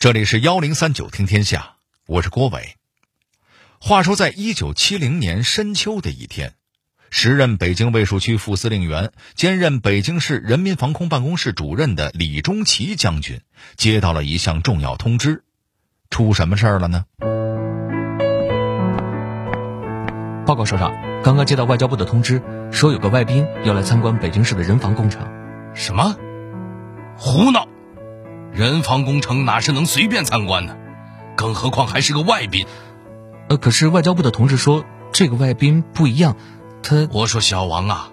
这里是幺零三九听天下，我是郭伟。话说，在一九七零年深秋的一天，时任北京卫戍区副司令员、兼任北京市人民防空办公室主任的李中奇将军接到了一项重要通知，出什么事儿了呢？报告首长，刚刚接到外交部的通知，说有个外宾要来参观北京市的人防工程。什么？胡闹！人防工程哪是能随便参观的？更何况还是个外宾。呃，可是外交部的同志说，这个外宾不一样，他……我说小王啊，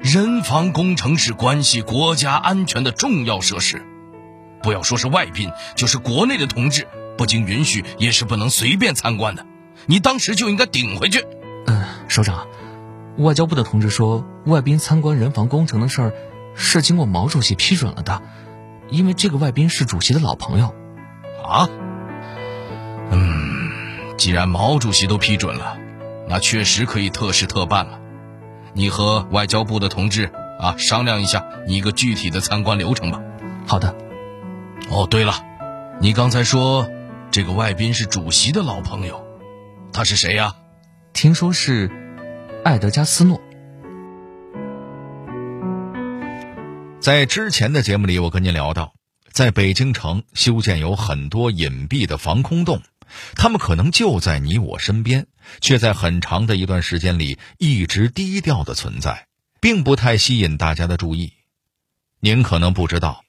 人防工程是关系国家安全的重要设施，不要说是外宾，就是国内的同志，不经允许也是不能随便参观的。你当时就应该顶回去。嗯，首长，外交部的同志说，外宾参观人防工程的事儿是经过毛主席批准了的。因为这个外宾是主席的老朋友，啊，嗯，既然毛主席都批准了，那确实可以特事特办了。你和外交部的同志啊商量一下一个具体的参观流程吧。好的。哦，对了，你刚才说这个外宾是主席的老朋友，他是谁呀？听说是艾德加斯诺。在之前的节目里，我跟您聊到，在北京城修建有很多隐蔽的防空洞，他们可能就在你我身边，却在很长的一段时间里一直低调的存在，并不太吸引大家的注意。您可能不知道，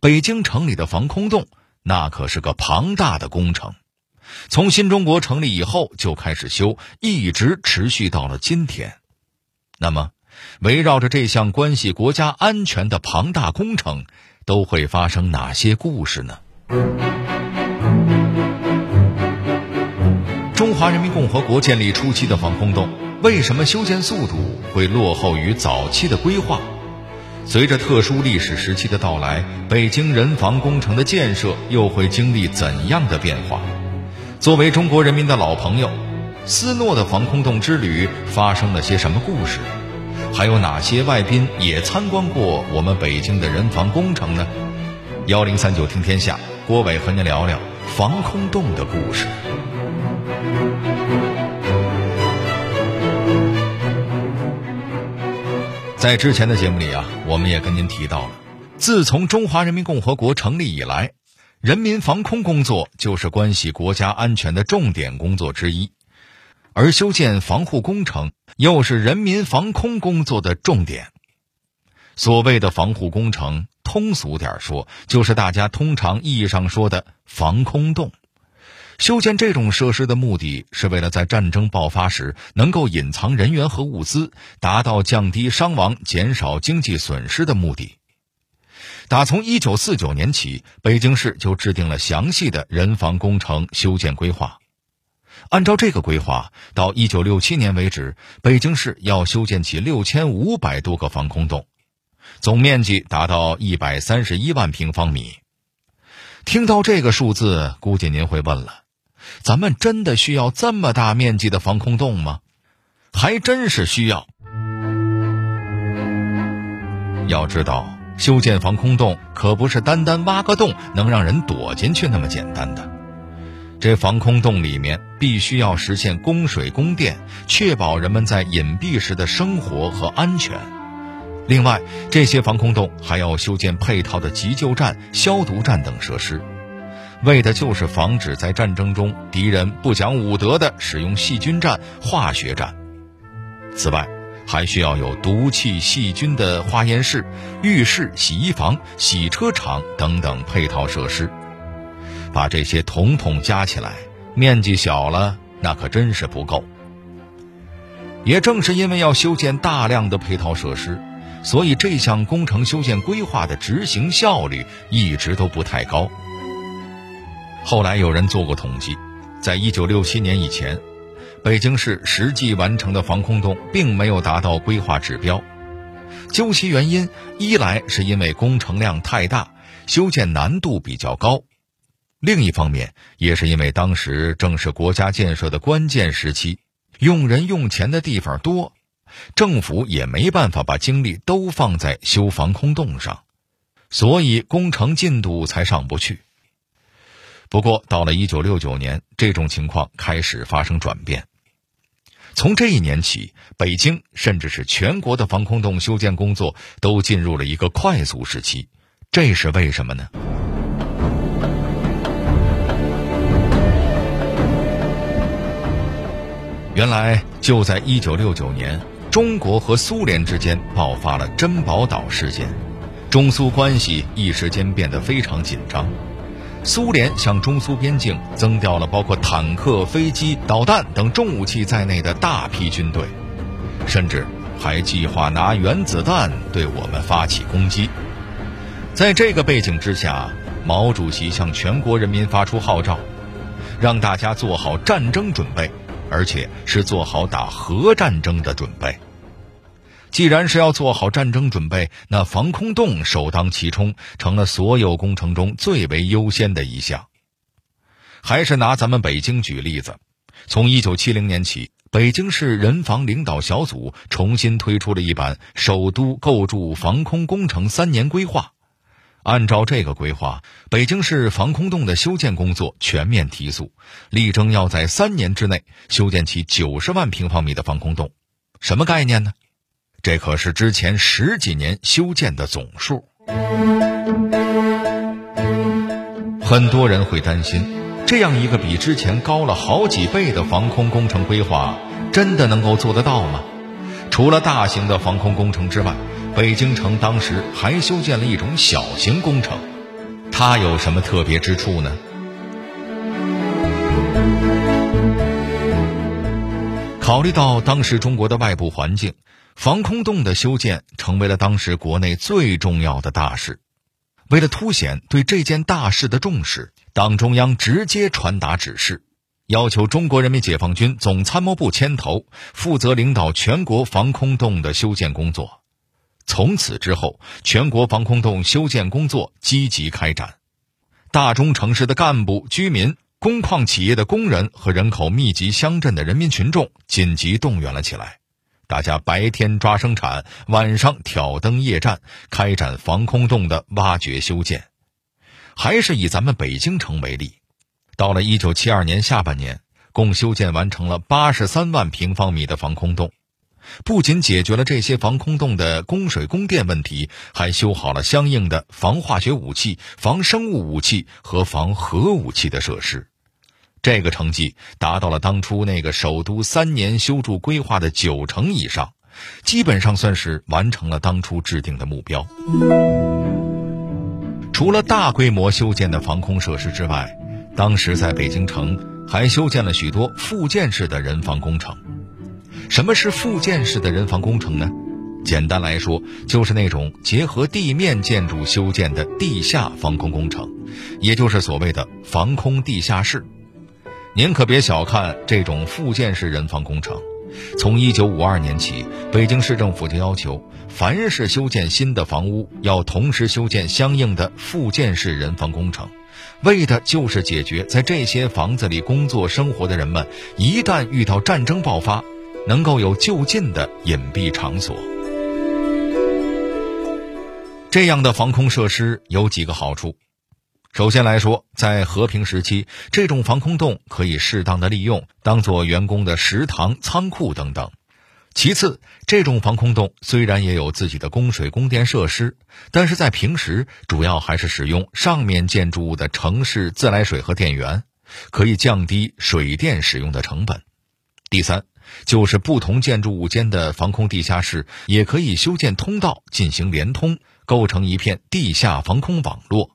北京城里的防空洞那可是个庞大的工程，从新中国成立以后就开始修，一直持续到了今天。那么。围绕着这项关系国家安全的庞大工程，都会发生哪些故事呢？中华人民共和国建立初期的防空洞，为什么修建速度会落后于早期的规划？随着特殊历史时期的到来，北京人防工程的建设又会经历怎样的变化？作为中国人民的老朋友，斯诺的防空洞之旅发生了些什么故事？还有哪些外宾也参观过我们北京的人防工程呢？幺零三九听天下，郭伟和您聊聊防空洞的故事。在之前的节目里啊，我们也跟您提到了，自从中华人民共和国成立以来，人民防空工作就是关系国家安全的重点工作之一。而修建防护工程又是人民防空工作的重点。所谓的防护工程，通俗点说，就是大家通常意义上说的防空洞。修建这种设施的目的是为了在战争爆发时能够隐藏人员和物资，达到降低伤亡、减少经济损失的目的。打从一九四九年起，北京市就制定了详细的人防工程修建规划。按照这个规划，到一九六七年为止，北京市要修建起六千五百多个防空洞，总面积达到一百三十一万平方米。听到这个数字，估计您会问了：咱们真的需要这么大面积的防空洞吗？还真是需要。要知道，修建防空洞可不是单单挖个洞能让人躲进去那么简单的。这防空洞里面必须要实现供水供电，确保人们在隐蔽时的生活和安全。另外，这些防空洞还要修建配套的急救站、消毒站等设施，为的就是防止在战争中敌人不讲武德的使用细菌战、化学战。此外，还需要有毒气、细菌的化验室、浴室、洗衣房、洗车场等等配套设施。把这些统统加起来，面积小了，那可真是不够。也正是因为要修建大量的配套设施，所以这项工程修建规划的执行效率一直都不太高。后来有人做过统计，在一九六七年以前，北京市实际完成的防空洞并没有达到规划指标。究其原因，一来是因为工程量太大，修建难度比较高。另一方面，也是因为当时正是国家建设的关键时期，用人用钱的地方多，政府也没办法把精力都放在修防空洞上，所以工程进度才上不去。不过，到了一九六九年，这种情况开始发生转变。从这一年起，北京甚至是全国的防空洞修建工作都进入了一个快速时期。这是为什么呢？原来就在一九六九年，中国和苏联之间爆发了珍宝岛事件，中苏关系一时间变得非常紧张。苏联向中苏边境增调了包括坦克、飞机、导弹等重武器在内的大批军队，甚至还计划拿原子弹对我们发起攻击。在这个背景之下，毛主席向全国人民发出号召，让大家做好战争准备，而且是做好打核战争的准备。既然是要做好战争准备，那防空洞首当其冲，成了所有工程中最为优先的一项。还是拿咱们北京举例子，从一九七零年起，北京市人防领导小组重新推出了一版首都构筑防空工程三年规划。按照这个规划，北京市防空洞的修建工作全面提速，力争要在三年之内修建起九十万平方米的防空洞。什么概念呢？这可是之前十几年修建的总数。很多人会担心，这样一个比之前高了好几倍的防空工程规划，真的能够做得到吗？除了大型的防空工程之外，北京城当时还修建了一种小型工程，它有什么特别之处呢？考虑到当时中国的外部环境。防空洞的修建成为了当时国内最重要的大事。为了凸显对这件大事的重视，党中央直接传达指示，要求中国人民解放军总参谋部牵头，负责领导全国防空洞的修建工作。从此之后，全国防空洞修建工作积极开展，大中城市的干部、居民、工矿企业的工人和人口密集乡镇的人民群众紧急动员了起来。大家白天抓生产，晚上挑灯夜战，开展防空洞的挖掘修建。还是以咱们北京城为例，到了一九七二年下半年，共修建完成了八十三万平方米的防空洞，不仅解决了这些防空洞的供水供电问题，还修好了相应的防化学武器、防生物武器和防核武器的设施。这个成绩达到了当初那个首都三年修筑规划的九成以上，基本上算是完成了当初制定的目标。除了大规模修建的防空设施之外，当时在北京城还修建了许多附件式的人防工程。什么是附件式的人防工程呢？简单来说，就是那种结合地面建筑修建的地下防空工程，也就是所谓的防空地下室。您可别小看这种附件式人防工程。从一九五二年起，北京市政府就要求，凡是修建新的房屋，要同时修建相应的附件式人防工程，为的就是解决在这些房子里工作生活的人们，一旦遇到战争爆发，能够有就近的隐蔽场所。这样的防空设施有几个好处。首先来说，在和平时期，这种防空洞可以适当的利用，当做员工的食堂、仓库等等。其次，这种防空洞虽然也有自己的供水供电设施，但是在平时主要还是使用上面建筑物的城市自来水和电源，可以降低水电使用的成本。第三，就是不同建筑物间的防空地下室也可以修建通道进行连通，构成一片地下防空网络。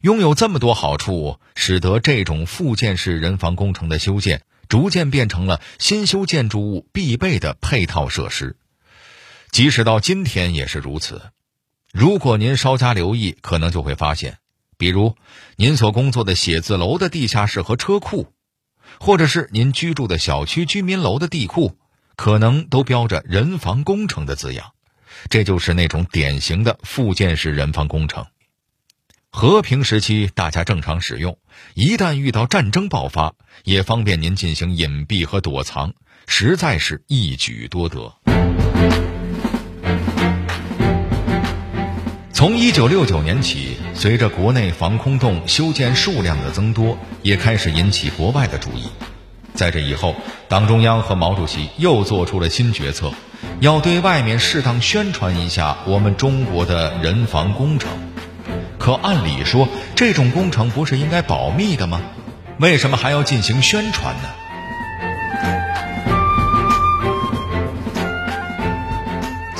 拥有这么多好处，使得这种附件式人防工程的修建逐渐变成了新修建筑物必备的配套设施。即使到今天也是如此。如果您稍加留意，可能就会发现，比如您所工作的写字楼的地下室和车库，或者是您居住的小区居民楼的地库，可能都标着“人防工程”的字样。这就是那种典型的附件式人防工程。和平时期，大家正常使用；一旦遇到战争爆发，也方便您进行隐蔽和躲藏，实在是一举多得。从一九六九年起，随着国内防空洞修建数量的增多，也开始引起国外的注意。在这以后，党中央和毛主席又做出了新决策，要对外面适当宣传一下我们中国的人防工程。可按理说，这种工程不是应该保密的吗？为什么还要进行宣传呢？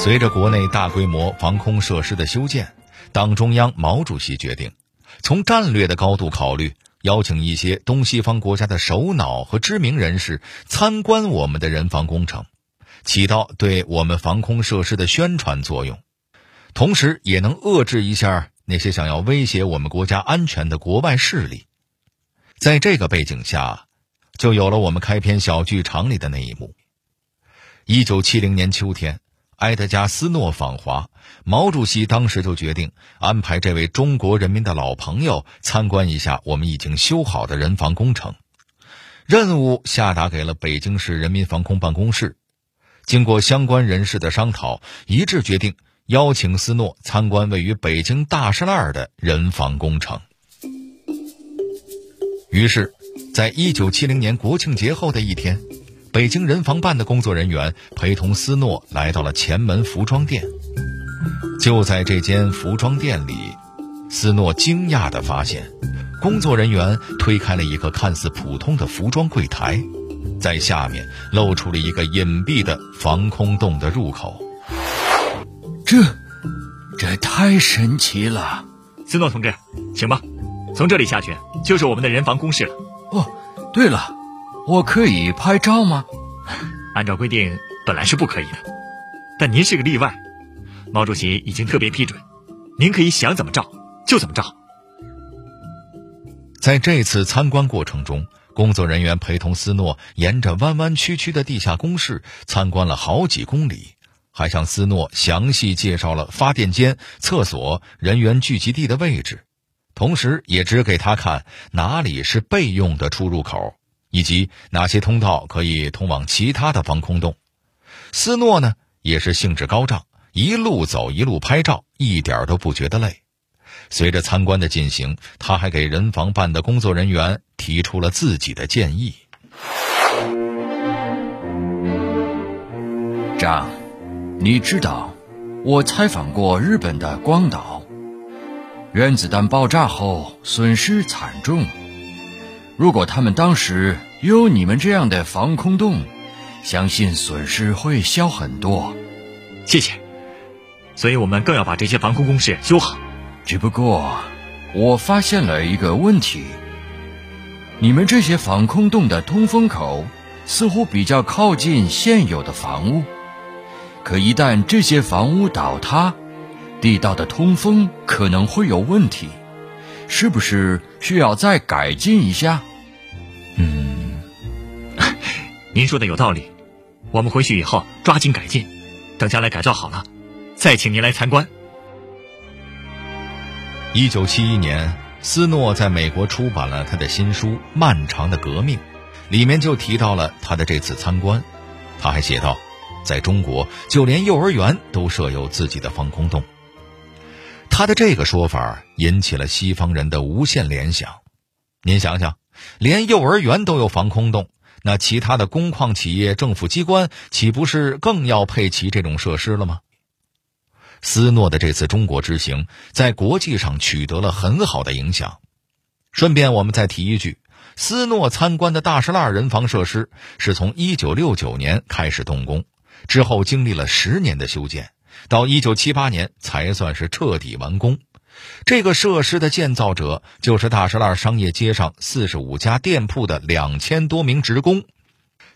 随着国内大规模防空设施的修建，党中央、毛主席决定，从战略的高度考虑，邀请一些东西方国家的首脑和知名人士参观我们的人防工程，起到对我们防空设施的宣传作用，同时也能遏制一下那些想要威胁我们国家安全的国外势力。在这个背景下，就有了我们开篇小剧场里的那一幕。一九七零年秋天。埃德加·斯诺访华，毛主席当时就决定安排这位中国人民的老朋友参观一下我们已经修好的人防工程。任务下达给了北京市人民防空办公室，经过相关人士的商讨，一致决定邀请斯诺参观位于北京大栅栏的人防工程。于是，在一九七零年国庆节后的一天。北京人防办的工作人员陪同斯诺来到了前门服装店。就在这间服装店里，斯诺惊讶地发现，工作人员推开了一个看似普通的服装柜台，在下面露出了一个隐蔽的防空洞的入口。这，这太神奇了！斯诺同志，请吧，从这里下去就是我们的人防工事了。哦，对了。我可以拍照吗？按照规定，本来是不可以的，但您是个例外，毛主席已经特别批准，您可以想怎么照就怎么照。在这次参观过程中，工作人员陪同斯诺沿着弯弯曲曲的地下工事参观了好几公里，还向斯诺详细介绍了发电间、厕所、人员聚集地的位置，同时也指给他看哪里是备用的出入口。以及哪些通道可以通往其他的防空洞？斯诺呢也是兴致高涨，一路走一路拍照，一点都不觉得累。随着参观的进行，他还给人防办的工作人员提出了自己的建议。张，你知道，我采访过日本的广岛，原子弹爆炸后损失惨重。如果他们当时有你们这样的防空洞，相信损失会小很多。谢谢。所以我们更要把这些防空工事修好。只不过，我发现了一个问题：你们这些防空洞的通风口似乎比较靠近现有的房屋，可一旦这些房屋倒塌，地道的通风可能会有问题。是不是需要再改进一下？嗯，您说的有道理，我们回去以后抓紧改进，等将来改造好了，再请您来参观。一九七一年，斯诺在美国出版了他的新书《漫长的革命》，里面就提到了他的这次参观。他还写道，在中国，就连幼儿园都设有自己的防空洞。他的这个说法引起了西方人的无限联想。您想想，连幼儿园都有防空洞，那其他的工矿企业、政府机关岂不是更要配齐这种设施了吗？斯诺的这次中国之行在国际上取得了很好的影响。顺便我们再提一句，斯诺参观的大栅栏人防设施是从1969年开始动工，之后经历了十年的修建。到一九七八年才算是彻底完工。这个设施的建造者就是大石栏商业街上四十五家店铺的两千多名职工。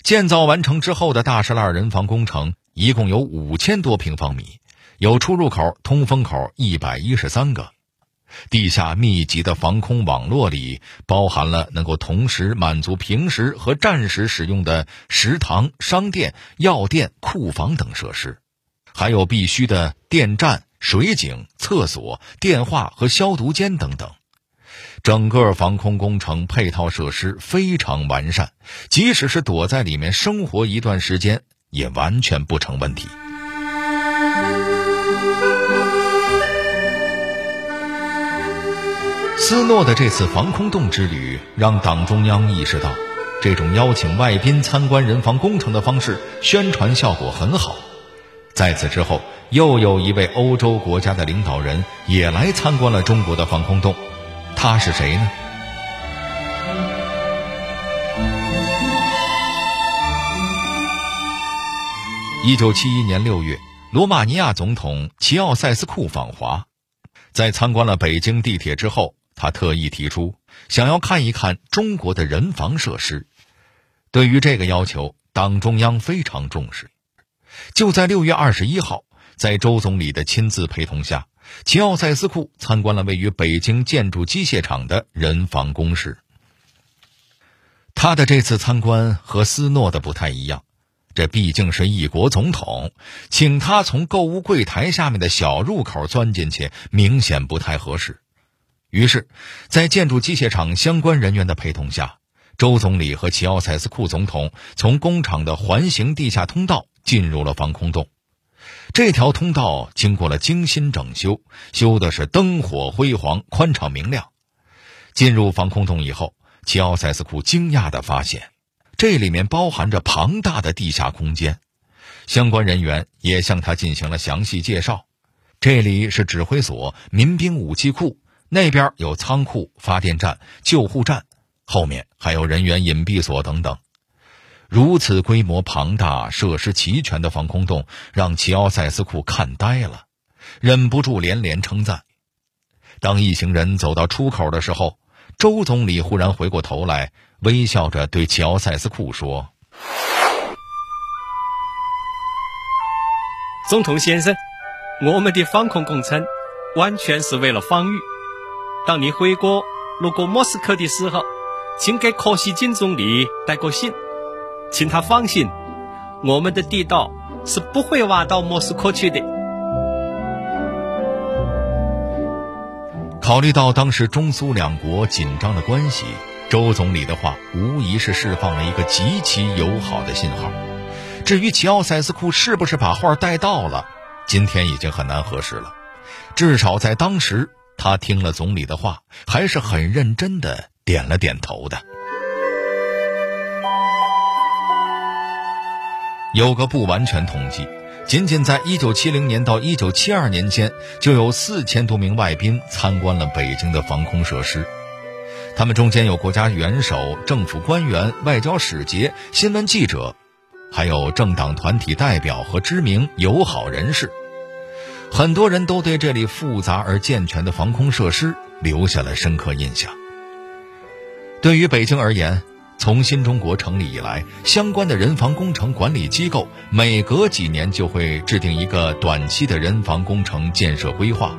建造完成之后的大石栏人防工程一共有五千多平方米，有出入口、通风口一百一十三个。地下密集的防空网络里包含了能够同时满足平时和战时使用的食堂、商店、药店、库房等设施。还有必须的电站、水井、厕所、电话和消毒间等等，整个防空工程配套设施非常完善，即使是躲在里面生活一段时间，也完全不成问题。斯诺的这次防空洞之旅，让党中央意识到，这种邀请外宾参观人防工程的方式宣传效果很好。在此之后，又有一位欧洲国家的领导人也来参观了中国的防空洞，他是谁呢？一九七一年六月，罗马尼亚总统齐奥塞斯库访华，在参观了北京地铁之后，他特意提出想要看一看中国的人防设施。对于这个要求，党中央非常重视。就在六月二十一号，在周总理的亲自陪同下，齐奥塞斯库参观了位于北京建筑机械厂的人防工事。他的这次参观和斯诺的不太一样。这毕竟是一国总统，请他从购物柜台下面的小入口钻进去，明显不太合适。于是，在建筑机械厂相关人员的陪同下，周总理和齐奥塞斯库总统从工厂的环形地下通道进入了防空洞。这条通道经过了精心整修，修的是灯火辉煌、宽敞明亮。进入防空洞以后，齐奥塞斯库惊讶地发现。这里面包含着庞大的地下空间，相关人员也向他进行了详细介绍。这里是指挥所、民兵武器库，那边有仓库、发电站、救护站，后面还有人员隐蔽所等等。如此规模庞大、设施齐全的防空洞，让齐奥塞斯库看呆了，忍不住连连称赞。当一行人走到出口的时候，周总理忽然回过头来。微笑着对齐奥塞斯库说：“总统先生，我们的防空工程完全是为了防御。当你回国路过莫斯科的时候，请给柯西金总理带个信，请他放心，我们的地道是不会挖到莫斯科去的。”考虑到当时中苏两国紧张的关系。周总理的话无疑是释放了一个极其友好的信号。至于齐奥塞斯库是不是把话带到了，今天已经很难核实了。至少在当时，他听了总理的话，还是很认真的点了点头的。有个不完全统计，仅仅在1970年到1972年间，就有四千多名外宾参观了北京的防空设施。他们中间有国家元首、政府官员、外交使节、新闻记者，还有政党团体代表和知名友好人士。很多人都对这里复杂而健全的防空设施留下了深刻印象。对于北京而言，从新中国成立以来，相关的人防工程管理机构每隔几年就会制定一个短期的人防工程建设规划。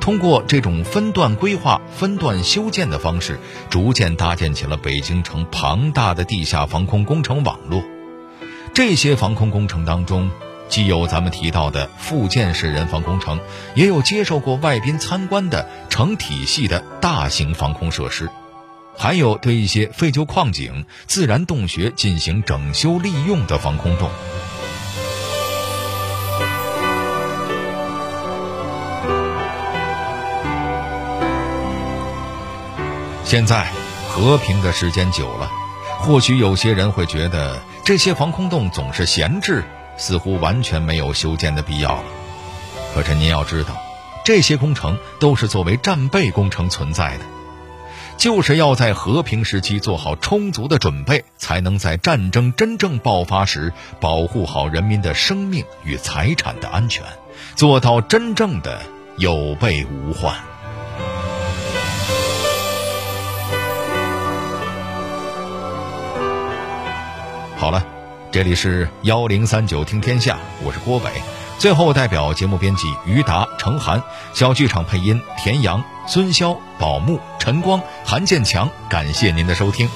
通过这种分段规划、分段修建的方式，逐渐搭建起了北京城庞大的地下防空工程网络。这些防空工程当中，既有咱们提到的附件式人防工程，也有接受过外宾参观的成体系的大型防空设施，还有对一些废旧矿井、自然洞穴进行整修利用的防空洞。现在和平的时间久了，或许有些人会觉得这些防空洞总是闲置，似乎完全没有修建的必要了。可是您要知道，这些工程都是作为战备工程存在的，就是要在和平时期做好充足的准备，才能在战争真正爆发时保护好人民的生命与财产的安全，做到真正的有备无患。好了，这里是幺零三九听天下，我是郭伟。最后，代表节目编辑于达、程涵，小剧场配音田阳、孙潇、宝木、陈光、韩建强，感谢您的收听。